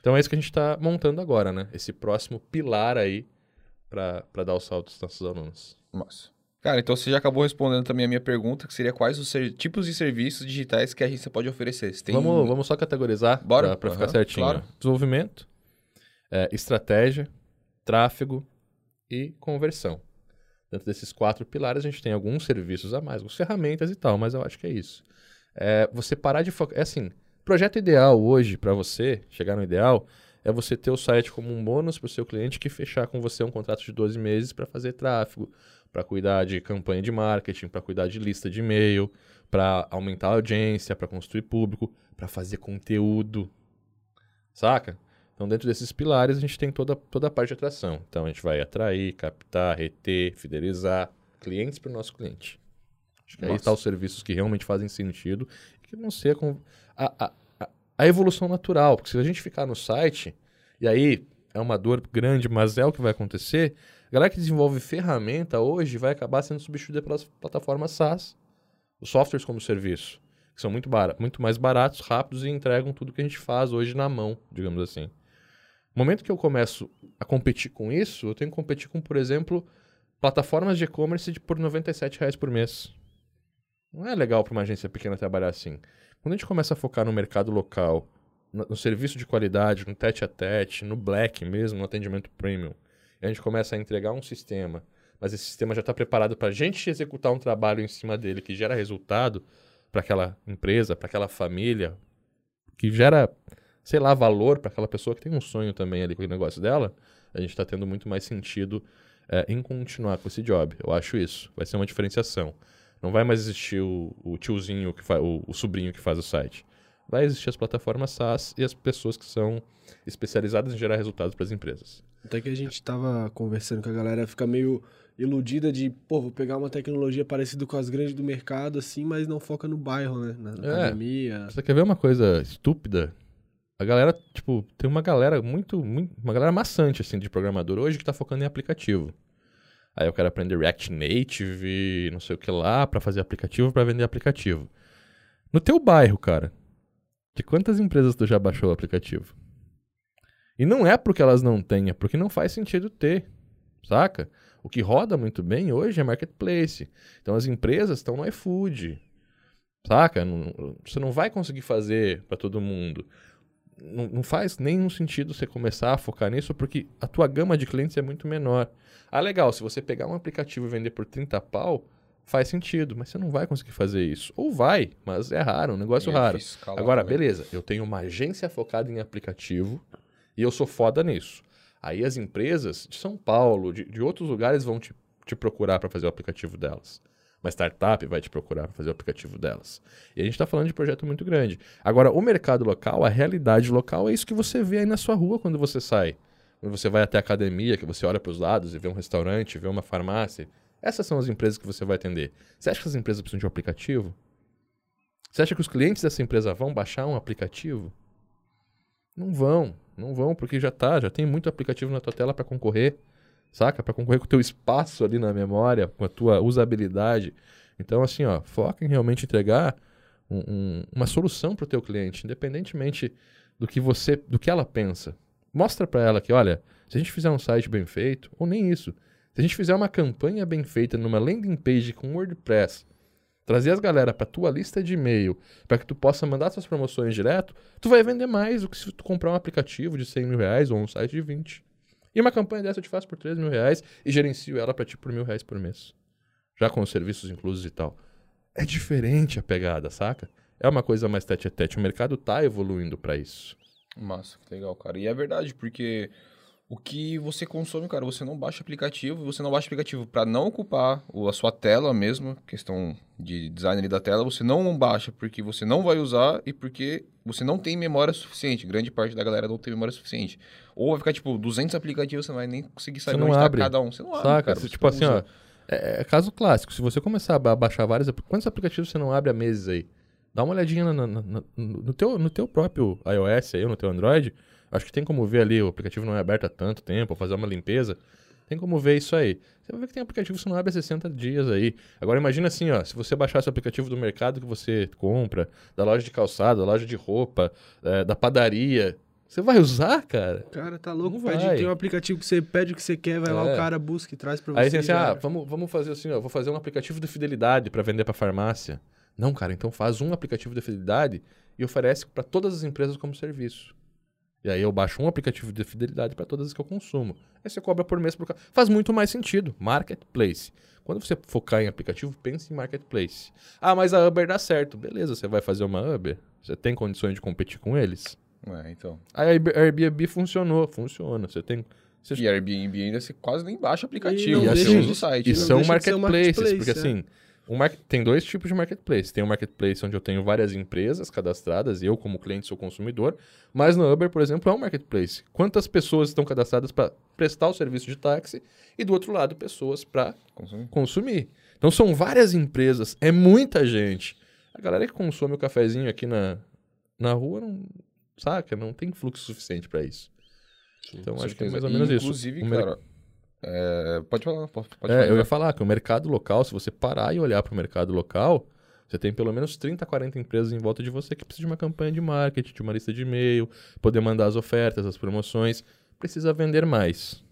Então é isso que a gente está montando agora, né? Esse próximo pilar aí para dar o salto dos nossos alunos. Massa. Cara, então você já acabou respondendo também a minha pergunta, que seria quais os tipos de serviços digitais que a agência pode oferecer. Tem... Vamos, vamos só categorizar para uhum, ficar certinho. Claro. Desenvolvimento, é, estratégia, tráfego e conversão. Dentro desses quatro pilares, a gente tem alguns serviços a mais, algumas ferramentas e tal, mas eu acho que é isso. É, você parar de focar. É assim, projeto ideal hoje para você, chegar no ideal, é você ter o site como um bônus para o seu cliente que fechar com você um contrato de 12 meses para fazer tráfego, para cuidar de campanha de marketing, para cuidar de lista de e-mail, para aumentar a audiência, para construir público, para fazer conteúdo. Saca? Então, dentro desses pilares, a gente tem toda, toda a parte de atração. Então, a gente vai atrair, captar, reter, fidelizar clientes para o nosso cliente. Acho que Nossa. aí está os serviços que realmente fazem sentido que vão ser a, a, a, a evolução natural. Porque se a gente ficar no site, e aí é uma dor grande, mas é o que vai acontecer, a galera que desenvolve ferramenta hoje vai acabar sendo substituída pelas plataformas SaaS, os softwares como serviço, que são muito, muito mais baratos, rápidos e entregam tudo que a gente faz hoje na mão, digamos assim. No momento que eu começo a competir com isso, eu tenho que competir com, por exemplo, plataformas de e-commerce por 97 reais por mês. Não é legal para uma agência pequena trabalhar assim. Quando a gente começa a focar no mercado local, no, no serviço de qualidade, no tete a tete, no black mesmo, no atendimento premium, e a gente começa a entregar um sistema, mas esse sistema já está preparado para a gente executar um trabalho em cima dele que gera resultado para aquela empresa, para aquela família, que gera sei lá, valor para aquela pessoa que tem um sonho também ali com o negócio dela, a gente está tendo muito mais sentido é, em continuar com esse job. Eu acho isso. Vai ser uma diferenciação. Não vai mais existir o, o tiozinho, que o, o sobrinho que faz o site. Vai existir as plataformas SaaS e as pessoas que são especializadas em gerar resultados para as empresas. Até que a gente estava conversando com a galera, fica meio iludida de, pô, vou pegar uma tecnologia parecida com as grandes do mercado, assim, mas não foca no bairro, né? Na, na é, academia. Você quer ver uma coisa estúpida? A galera, tipo, tem uma galera muito, muito, uma galera maçante, assim, de programador hoje que tá focando em aplicativo. Aí eu quero aprender React Native não sei o que lá para fazer aplicativo, para vender aplicativo. No teu bairro, cara, de quantas empresas tu já baixou o aplicativo? E não é porque elas não têm, é porque não faz sentido ter, saca? O que roda muito bem hoje é marketplace. Então as empresas estão no iFood, saca? Não, você não vai conseguir fazer para todo mundo não, não faz nenhum sentido você começar a focar nisso porque a tua gama de clientes é muito menor. Ah, legal, se você pegar um aplicativo e vender por 30 pau, faz sentido, mas você não vai conseguir fazer isso. Ou vai, mas é raro, um negócio é raro. Agora, beleza, eu tenho uma agência focada em aplicativo e eu sou foda nisso. Aí as empresas de São Paulo, de, de outros lugares vão te, te procurar para fazer o aplicativo delas uma startup vai te procurar para fazer o aplicativo delas. E a gente está falando de projeto muito grande. Agora, o mercado local, a realidade local é isso que você vê aí na sua rua quando você sai. Quando você vai até a academia, que você olha para os lados e vê um restaurante, vê uma farmácia. Essas são as empresas que você vai atender. Você acha que as empresas precisam de um aplicativo? Você acha que os clientes dessa empresa vão baixar um aplicativo? Não vão, não vão, porque já tá, já tem muito aplicativo na tua tela para concorrer saca? Para concorrer com o teu espaço ali na memória, com a tua usabilidade. Então, assim, ó, foca em realmente entregar um, um, uma solução para o teu cliente, independentemente do que você, do que ela pensa. Mostra para ela que, olha, se a gente fizer um site bem feito, ou nem isso, se a gente fizer uma campanha bem feita numa landing page com WordPress, trazer as galera para tua lista de e-mail, para que tu possa mandar suas promoções direto, tu vai vender mais do que se tu comprar um aplicativo de 100 mil reais ou um site de 20. E uma campanha dessa eu te faço por 3 mil reais e gerencio ela para ti por mil reais por mês. Já com os serviços inclusos e tal. É diferente a pegada, saca? É uma coisa mais tete a tete. O mercado tá evoluindo para isso. Massa, que legal, cara. E é verdade, porque o que você consome, cara, você não baixa aplicativo, você não baixa aplicativo para não ocupar a sua tela mesmo, questão de design da tela, você não baixa porque você não vai usar e porque você não tem memória suficiente. Grande parte da galera não tem memória suficiente. Ou vai ficar, tipo, 200 aplicativos, você não vai nem conseguir saber onde tá cada um. Você não abre, Saca? cara. tipo assim, usa. ó, é, é, caso clássico. Se você começar a baixar vários... Quantos aplicativos você não abre há meses aí? Dá uma olhadinha no, no, no, no, teu, no teu próprio iOS aí, ou no teu Android Acho que tem como ver ali, o aplicativo não é aberto há tanto tempo, fazer uma limpeza. Tem como ver isso aí. Você vai ver que tem aplicativo que não abre há 60 dias aí. Agora imagina assim, ó, se você baixar esse aplicativo do mercado que você compra, da loja de calçado, da loja de roupa, é, da padaria, você vai usar, cara? Cara, tá louco. Não Pede, vai. tem um aplicativo que você pede o que você quer, vai lá, É. o cara busca e traz pra você. Aí você assim, ah, vamos, vamos fazer assim, ó, vou fazer um aplicativo de fidelidade para vender para farmácia. Não, cara, então faz um aplicativo de fidelidade e oferece para todas as empresas como serviço. E aí eu baixo um aplicativo de fidelidade para todas as que eu consumo. Aí você cobra por mês por ca- Faz muito mais sentido. Marketplace. Quando você focar em aplicativo, pense em marketplace. Ah, mas a Uber dá certo. Beleza, você vai fazer uma Uber? Você tem condições de competir com eles? É, então. A Airb- Airbnb funcionou, funciona. Você tem. Você E Airbnb ainda você quase nem baixa o E aplicativo, não você deixa usa de- o site. E né? são marketplaces, marketplace, porque é. assim, um mar- tem dois tipos de marketplace. Tem um marketplace onde eu tenho várias empresas cadastradas, eu como cliente sou consumidor, mas no Uber, por exemplo, é um marketplace. Quantas pessoas estão cadastradas para prestar o serviço de táxi e do outro lado pessoas para Consome. consumir. Então são várias empresas, é muita gente. A galera que consome o cafezinho aqui na, na rua não saca, não tem fluxo suficiente para isso. Então Com acho que é certeza. mais ou E, menos isso. Inclusive, cara, é, pode falar, pode, pode É, falar. eu ia falar que o mercado local, se você parar e olhar para o mercado local, você tem pelo menos 30, 40 empresas em volta de você que precisam de uma campanha de marketing, de uma lista de e-mail, poder mandar as ofertas, as promoções. Precisa vender mais.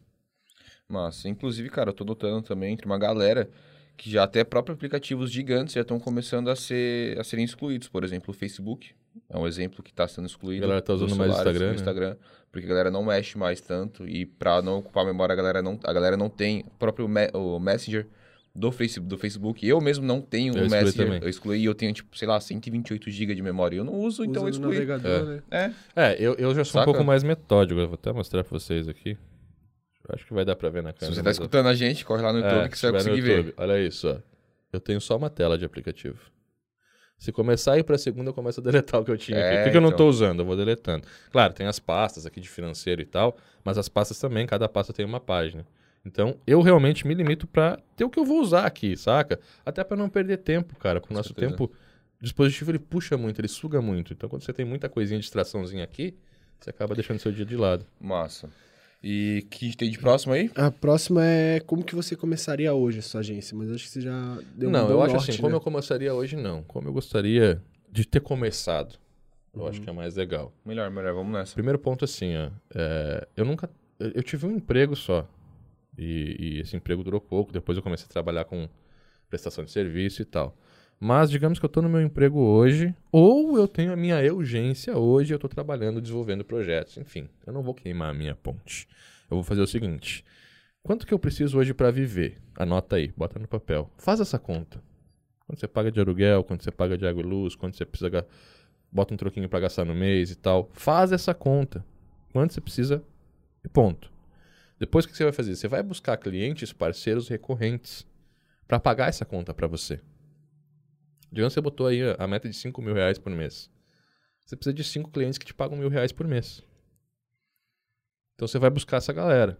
Massa. Inclusive, cara, eu tô notando também entre uma galera que já até próprios aplicativos gigantes já estão começando a, ser, a serem excluídos. Por exemplo, o Facebook é um exemplo que está sendo excluído. A galera tá dos usando mais Instagram, no né? Instagram, porque a galera não mexe mais tanto e para não ocupar a memória a galera não, a galera não tem o próprio me- o Messenger do Facebook, do Facebook. Eu mesmo não tenho Eu o Messenger. também. Eu excluí e eu tenho tipo, sei lá, 128 GB de memória. Eu não uso, então eu Usa excluí. navegador, né? É. É, eu, eu já sou Saca? um pouco mais metódico. Eu vou até mostrar para vocês aqui. Eu acho que vai dar para ver na Se câmera. você tá mas eu- escutando a gente, corre lá no YouTube É, que você vai se conseguir ver. Olha isso, ó. Eu tenho só uma tela de aplicativo. Se começar a ir pra segunda, eu começo a deletar o que eu tinha aqui. É, O que, que eu não então. tô usando? Eu vou deletando. Claro, tem as pastas aqui de financeiro e tal, mas as pastas também, cada pasta tem uma página. Então, eu realmente me limito pra ter o que eu vou usar aqui, saca? Até pra não perder tempo, cara. Porque o nosso certeza. tempo, o dispositivo ele puxa muito, ele suga muito. Então, quando você tem muita coisinha de distraçãozinha aqui, você acaba deixando seu dia de lado. Massa. E que tem de próximo aí? A próxima é como que você começaria hoje a sua agência, mas acho que você já deu um não, bom eu acho norte, assim, como né? eu começaria hoje, não. Como eu gostaria de ter começado. Eu acho que é mais legal. Melhor, melhor, vamos nessa. Primeiro ponto, assim, ó. é, eu nunca. Eu eu tive um emprego só. E, e esse emprego durou pouco. Depois eu comecei a trabalhar com prestação de serviço e tal. Mas digamos que eu tô no meu emprego hoje, ou eu tenho a minha urgência hoje, eu tô trabalhando, desenvolvendo projetos. Enfim, eu não vou queimar a minha ponte. Eu vou fazer o seguinte: quanto que eu preciso hoje para viver? Anota aí, bota no papel. Faz essa conta. Quanto você paga de aluguel, quanto você paga de água e luz, quanto você precisa. Bota um troquinho para gastar no mês e tal. Faz essa conta. Quanto você precisa e ponto. Depois o que você vai fazer? Você vai buscar clientes, parceiros recorrentes para pagar essa conta para você. Digamos que você botou aí a- meta de 5 mil reais por mês. Você precisa de 5 clientes que te pagam mil reais por mês. Então você vai buscar essa galera.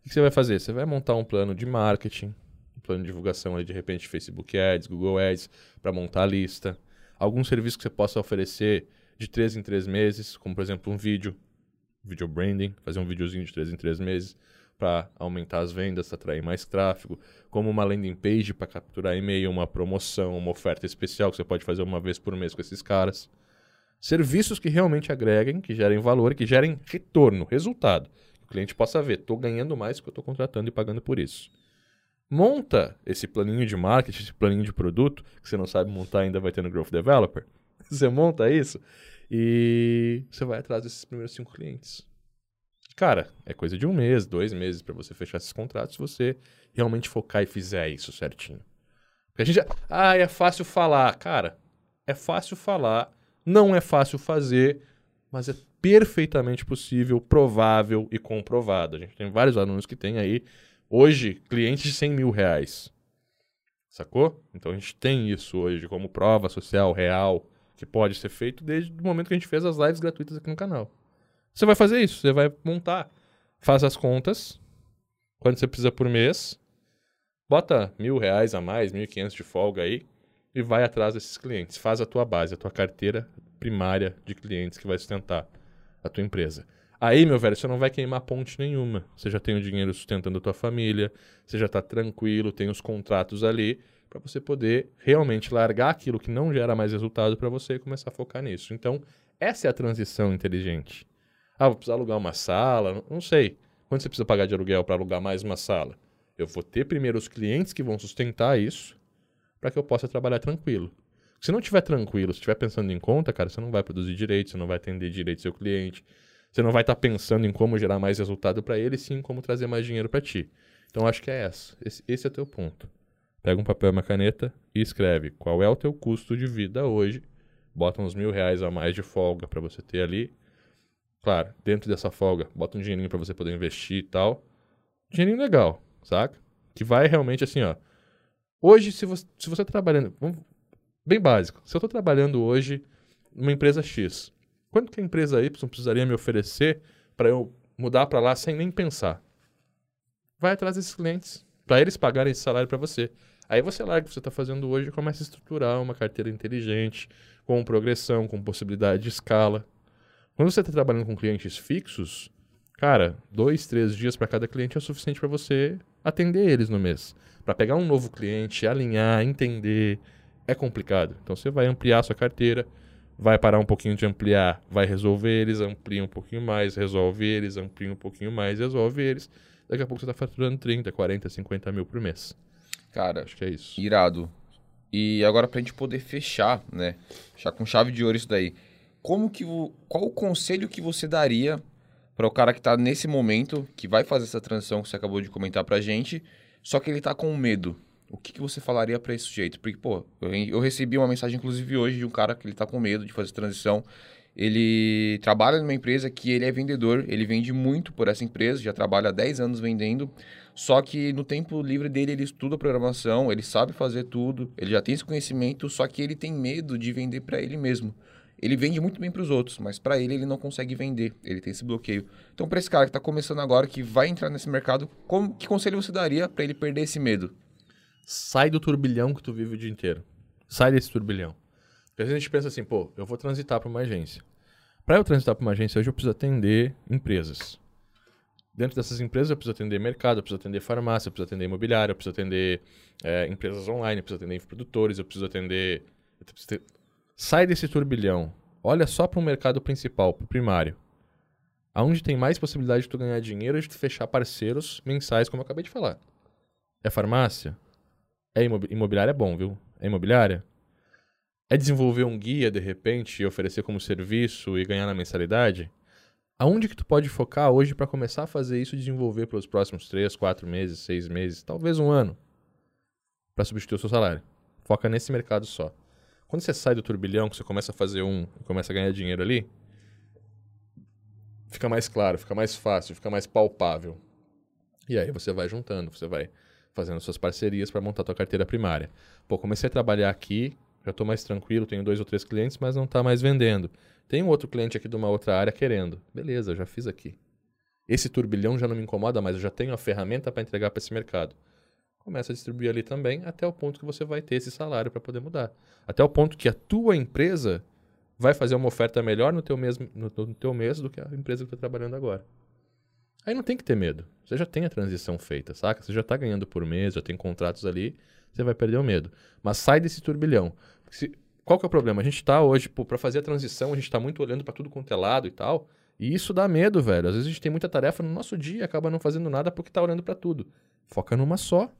O que você vai fazer? Você vai montar um plano de marketing, um plano de divulgação aí de repente Facebook Ads, Google Ads, para montar a lista. Algum serviço que você possa oferecer de 3 em 3 meses, como por exemplo um vídeo, video branding, fazer um videozinho de 3 em 3 meses para aumentar as vendas, atrair mais tráfego, como uma landing page para capturar e-mail, uma promoção, uma oferta especial que você pode fazer uma vez por mês com esses caras. Serviços que realmente agreguem, que gerem valor, que gerem retorno, resultado. Que o cliente possa ver, estou ganhando mais que eu estou contratando e pagando por isso. Monta esse planinho de marketing, esse planinho de produto, que você não sabe montar ainda vai ter no Growth Developer. Você monta isso e você vai atrás desses primeiros cinco clientes. Cara, é coisa de um mês, dois meses para você fechar esses contratos se você realmente focar e fizer isso certinho. Porque a gente já. Ah, é fácil falar. Cara, é fácil falar, não é fácil fazer, mas é perfeitamente possível, provável e comprovado. A gente tem vários alunos que têm aí, hoje, clientes de 100 mil reais. Sacou? Então a gente tem isso hoje como prova social real que pode ser feito desde o momento que a gente fez as lives gratuitas aqui no canal. Você vai fazer isso, você vai montar. Faz as contas, quanto você precisa por mês, bota mil reais a mais, mil e quinhentos de folga aí e vai atrás desses clientes. Faz a tua base, a tua carteira primária de clientes que vai sustentar a tua empresa. Aí, meu velho, você não vai queimar ponte nenhuma. Você já tem o dinheiro sustentando a tua família, você já tá tranquilo, tem os contratos ali para você poder realmente largar aquilo que não gera mais resultado para você e começar a focar nisso. Então, essa é a transição inteligente. Ah, vou precisar alugar uma sala, não sei. Quanto você precisa pagar de aluguel para alugar mais uma sala? Eu vou ter primeiro os clientes que vão sustentar isso para que eu possa trabalhar tranquilo. Se não estiver tranquilo, se estiver pensando em conta, cara, você não vai produzir direito, você não vai atender direito seu cliente, você não vai estar tá pensando em como gerar mais resultado para ele, sim como trazer mais dinheiro para ti. Então acho que é essa. Esse, esse é o teu ponto. Pega um papel e uma caneta e escreve qual é o teu custo de vida hoje. Bota uns mil reais a mais de folga para você ter ali. Claro, dentro dessa folga, bota um dinheirinho para você poder investir e tal. Dinheirinho legal, saca? Que vai realmente assim, ó. Hoje, se você, se você tá trabalhando. Vamos, bem básico. Se eu estou trabalhando hoje numa empresa X, quanto que a empresa Y precisaria me oferecer para eu mudar para lá sem nem pensar? Vai atrás desses clientes, para eles pagarem esse salário para você. Aí você larga o que você está fazendo hoje e começa a estruturar uma carteira inteligente, com progressão, com possibilidade de escala. Quando você está trabalhando com clientes fixos, cara, dois, três dias para cada cliente é o suficiente para você atender eles no mês. Para pegar um novo cliente, alinhar, entender, é complicado. Então você vai ampliar a sua carteira, vai parar um pouquinho de ampliar, vai resolver eles, amplia um pouquinho mais, resolve eles, amplia um pouquinho mais, resolve eles. Daqui a pouco você está faturando 30, 40, 50 mil por mês. Cara, acho que é isso. Irado. E agora pra gente poder fechar, né? Fechar com chave de ouro isso daí. Como que qual o conselho que você daria para o cara que tá nesse momento, que vai fazer essa transição que você acabou de comentar pra gente, só que ele tá com medo? O que, que você falaria para esse sujeito? Porque, pô, eu, recebi uma mensagem, inclusive, hoje, de um cara que ele tá com medo de fazer transição. Ele trabalha numa empresa que ele é vendedor, ele vende muito por essa empresa, já trabalha há 10 anos vendendo. Só que no tempo livre dele, ele estuda programação, ele sabe fazer tudo, ele já tem esse conhecimento, só que ele tem medo de vender para ele mesmo. Ele vende muito bem para os outros, mas para ele ele não consegue vender, ele tem esse bloqueio. Então, para esse cara que está começando agora, que vai entrar nesse mercado, como, que conselho você daria para ele perder esse medo? Sai do turbilhão que tu vive o dia inteiro. Sai desse turbilhão. Porque às vezes a gente pensa assim, pô, eu vou transitar para uma agência. Para eu transitar para uma agência hoje, eu preciso atender empresas. Dentro dessas empresas eu preciso atender mercado, eu preciso atender farmácia, eu preciso atender imobiliária, eu preciso atender é, empresas online, eu preciso atender produtores, eu preciso atender... Sai desse turbilhão. Olha só para o mercado principal, para o primário. Aonde tem mais possibilidade de tu ganhar dinheiro é de tu fechar parceiros mensais, como eu acabei de falar. É farmácia? É imobiliária é bom, viu? É imobiliária? É desenvolver um guia, de repente, e oferecer como serviço e ganhar na mensalidade? Aonde que tu pode focar hoje para começar a fazer isso e desenvolver pelos próximos 3, 4 meses, 6 meses, talvez um ano, para substituir o seu salário? Foca nesse mercado só. Quando você sai do turbilhão, que você começa a fazer um e começa a ganhar dinheiro ali, fica mais claro, fica mais fácil, fica mais palpável. E aí você vai juntando, você vai fazendo suas parcerias para montar tua carteira primária. Pô, comecei a trabalhar aqui, já estou mais tranquilo, tenho dois ou três clientes, mas não está mais vendendo. Tem um outro cliente aqui de uma outra área querendo. Beleza, já fiz aqui. Esse turbilhão já não me incomoda mais, eu já tenho a ferramenta para entregar para esse mercado. Começa a distribuir ali também, até o ponto que você vai ter esse salário para poder mudar. Até o ponto que a tua empresa vai fazer uma oferta melhor no teu, mesmo, no, no teu mês do que a empresa que está trabalhando agora. Aí não tem que ter medo. Você já tem a transição feita, saca? Você já está ganhando por mês, já tem contratos ali, você vai perder o medo. Mas sai desse turbilhão. Se, qual que é o problema? A gente está hoje, para fazer a transição, a gente está muito olhando para tudo quanto é lado e tal. E isso dá medo, velho. Às vezes a gente tem muita tarefa no nosso dia acaba não fazendo nada porque está olhando para tudo. Foca numa só.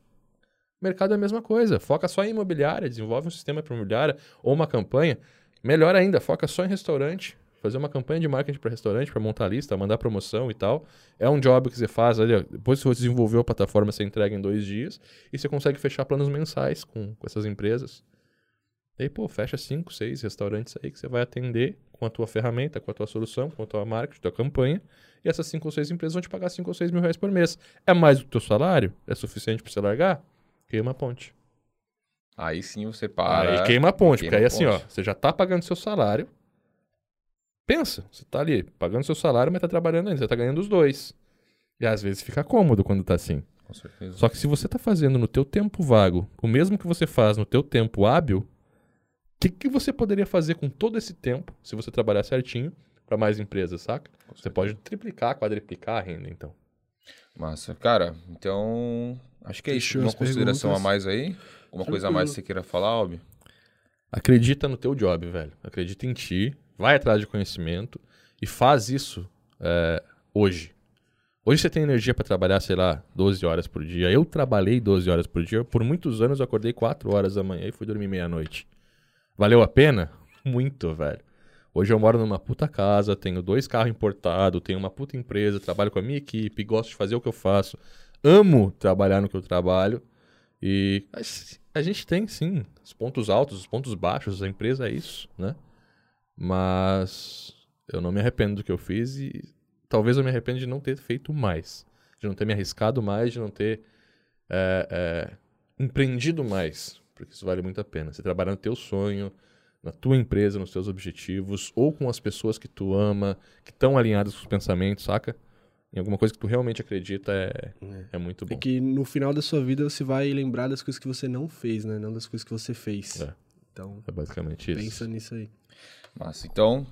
Mercado é a mesma coisa. Foca só em imobiliária, desenvolve um sistema para imobiliária ou uma campanha. Melhor ainda, foca só em restaurante. Fazer uma campanha de marketing para restaurante, para montar lista, mandar promoção e tal. É um job que você faz. Ali, depois que você desenvolveu a plataforma, você entrega em dois dias e você consegue fechar planos mensais com, com essas empresas. E aí, pô, fecha cinco, seis restaurantes aí que você vai atender com a tua ferramenta, com a tua solução, com a tua marketing, tua campanha. E essas cinco ou seis empresas vão te pagar cinco ou seis mil reais por mês. É mais do que o teu salário? É suficiente para você largar? Queima a ponte. Aí sim você para. Aí queima a ponte, queima porque aí assim, ó, você já tá pagando seu salário. Pensa, você tá ali pagando seu salário, mas tá trabalhando ainda, você tá ganhando os dois. E às vezes fica cômodo quando tá assim. Com certeza. Só que se você tá fazendo no teu tempo vago, o mesmo que você faz no teu tempo hábil, que, que você poderia fazer com todo esse tempo, se você trabalhar certinho, para mais empresas, saca? Você pode triplicar, quadriplicar a renda, então. Massa. Cara, então. Acho que é isso. Uma consideração perguntas. a mais aí? Alguma coisa a mais que você queira falar, Albi? Acredita no teu job, velho. Acredita em ti, vai atrás de conhecimento e faz isso é, hoje. Hoje você tem energia para trabalhar, sei lá, 12 horas por dia. Eu trabalhei 12 horas por dia. Por muitos anos eu acordei 4 horas da manhã e fui dormir meia-noite. Valeu a pena? Muito, velho. Hoje eu moro numa puta casa, tenho dois carros importados, tenho uma puta empresa, trabalho com a minha equipe, gosto de fazer o que eu faço. Amo trabalhar no que eu trabalho. E a gente tem, sim, os pontos altos, os pontos baixos, a empresa é isso, né? Mas eu não me arrependo do que eu fiz e talvez eu me arrependa de não ter feito mais. De não ter me arriscado mais, de não ter é, é, empreendido mais. Porque isso vale muito a pena. Você trabalhar no teu sonho, na tua empresa, nos teus objetivos, ou com as pessoas que tu ama, que estão alinhadas com os pensamentos, saca? Em alguma coisa que tu realmente acredita é, é muito bom. É que no final da sua vida você vai lembrar das coisas que você não fez, né? Não das coisas que você fez. É. Então, É basicamente isso. pensa nisso aí. Massa. Então,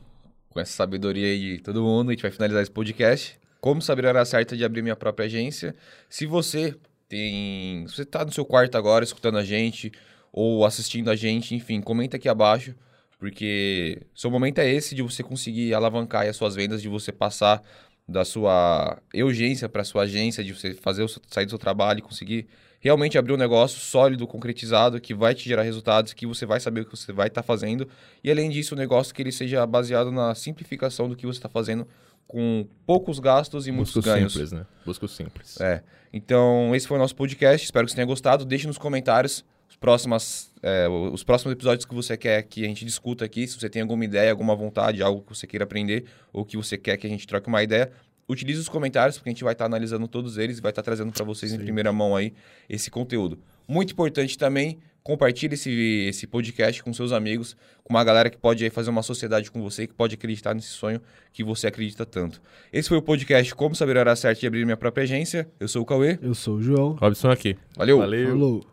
com essa sabedoria aí de todo mundo, a gente vai finalizar esse podcast. Como saber a hora certa de abrir minha própria agência? Se você tem. Se você tá no seu quarto agora escutando a gente ou assistindo a gente, enfim, comenta aqui abaixo, porque seu momento é esse de você conseguir alavancar as suas vendas, de você passar da sua urgência para sua agência, de você fazer o seu- sair do seu trabalho e conseguir realmente abrir um negócio sólido, concretizado, que vai te gerar resultados, que você vai saber o que você vai estar fazendo e além disso, um negócio que ele seja baseado na simplificação do que você está fazendo com poucos gastos e muitos Busca o ganhos. simples, né? Busca o simples. É. Então, esse foi o nosso podcast. Espero que você tenha gostado. Deixe nos comentários os próximos, é, os próximos episódios que você quer que a gente discuta aqui. Se você tem alguma ideia, alguma vontade, algo que você queira aprender ou que você quer que a gente troque uma ideia, utilize os comentários, porque a gente vai estar analisando todos eles e vai estar trazendo para vocês em primeira mão aí esse conteúdo. Muito importante também, compartilhe esse, esse podcast com seus amigos, com uma galera que pode aí fazer uma sociedade com você, que pode acreditar nesse sonho que você acredita tanto. Esse foi o podcast Como Saber a Hora Certa de Abrir Minha Própria Agência. Eu sou o Cauê. Eu sou o João. Robson aqui. Valeu! Valeu. Falou.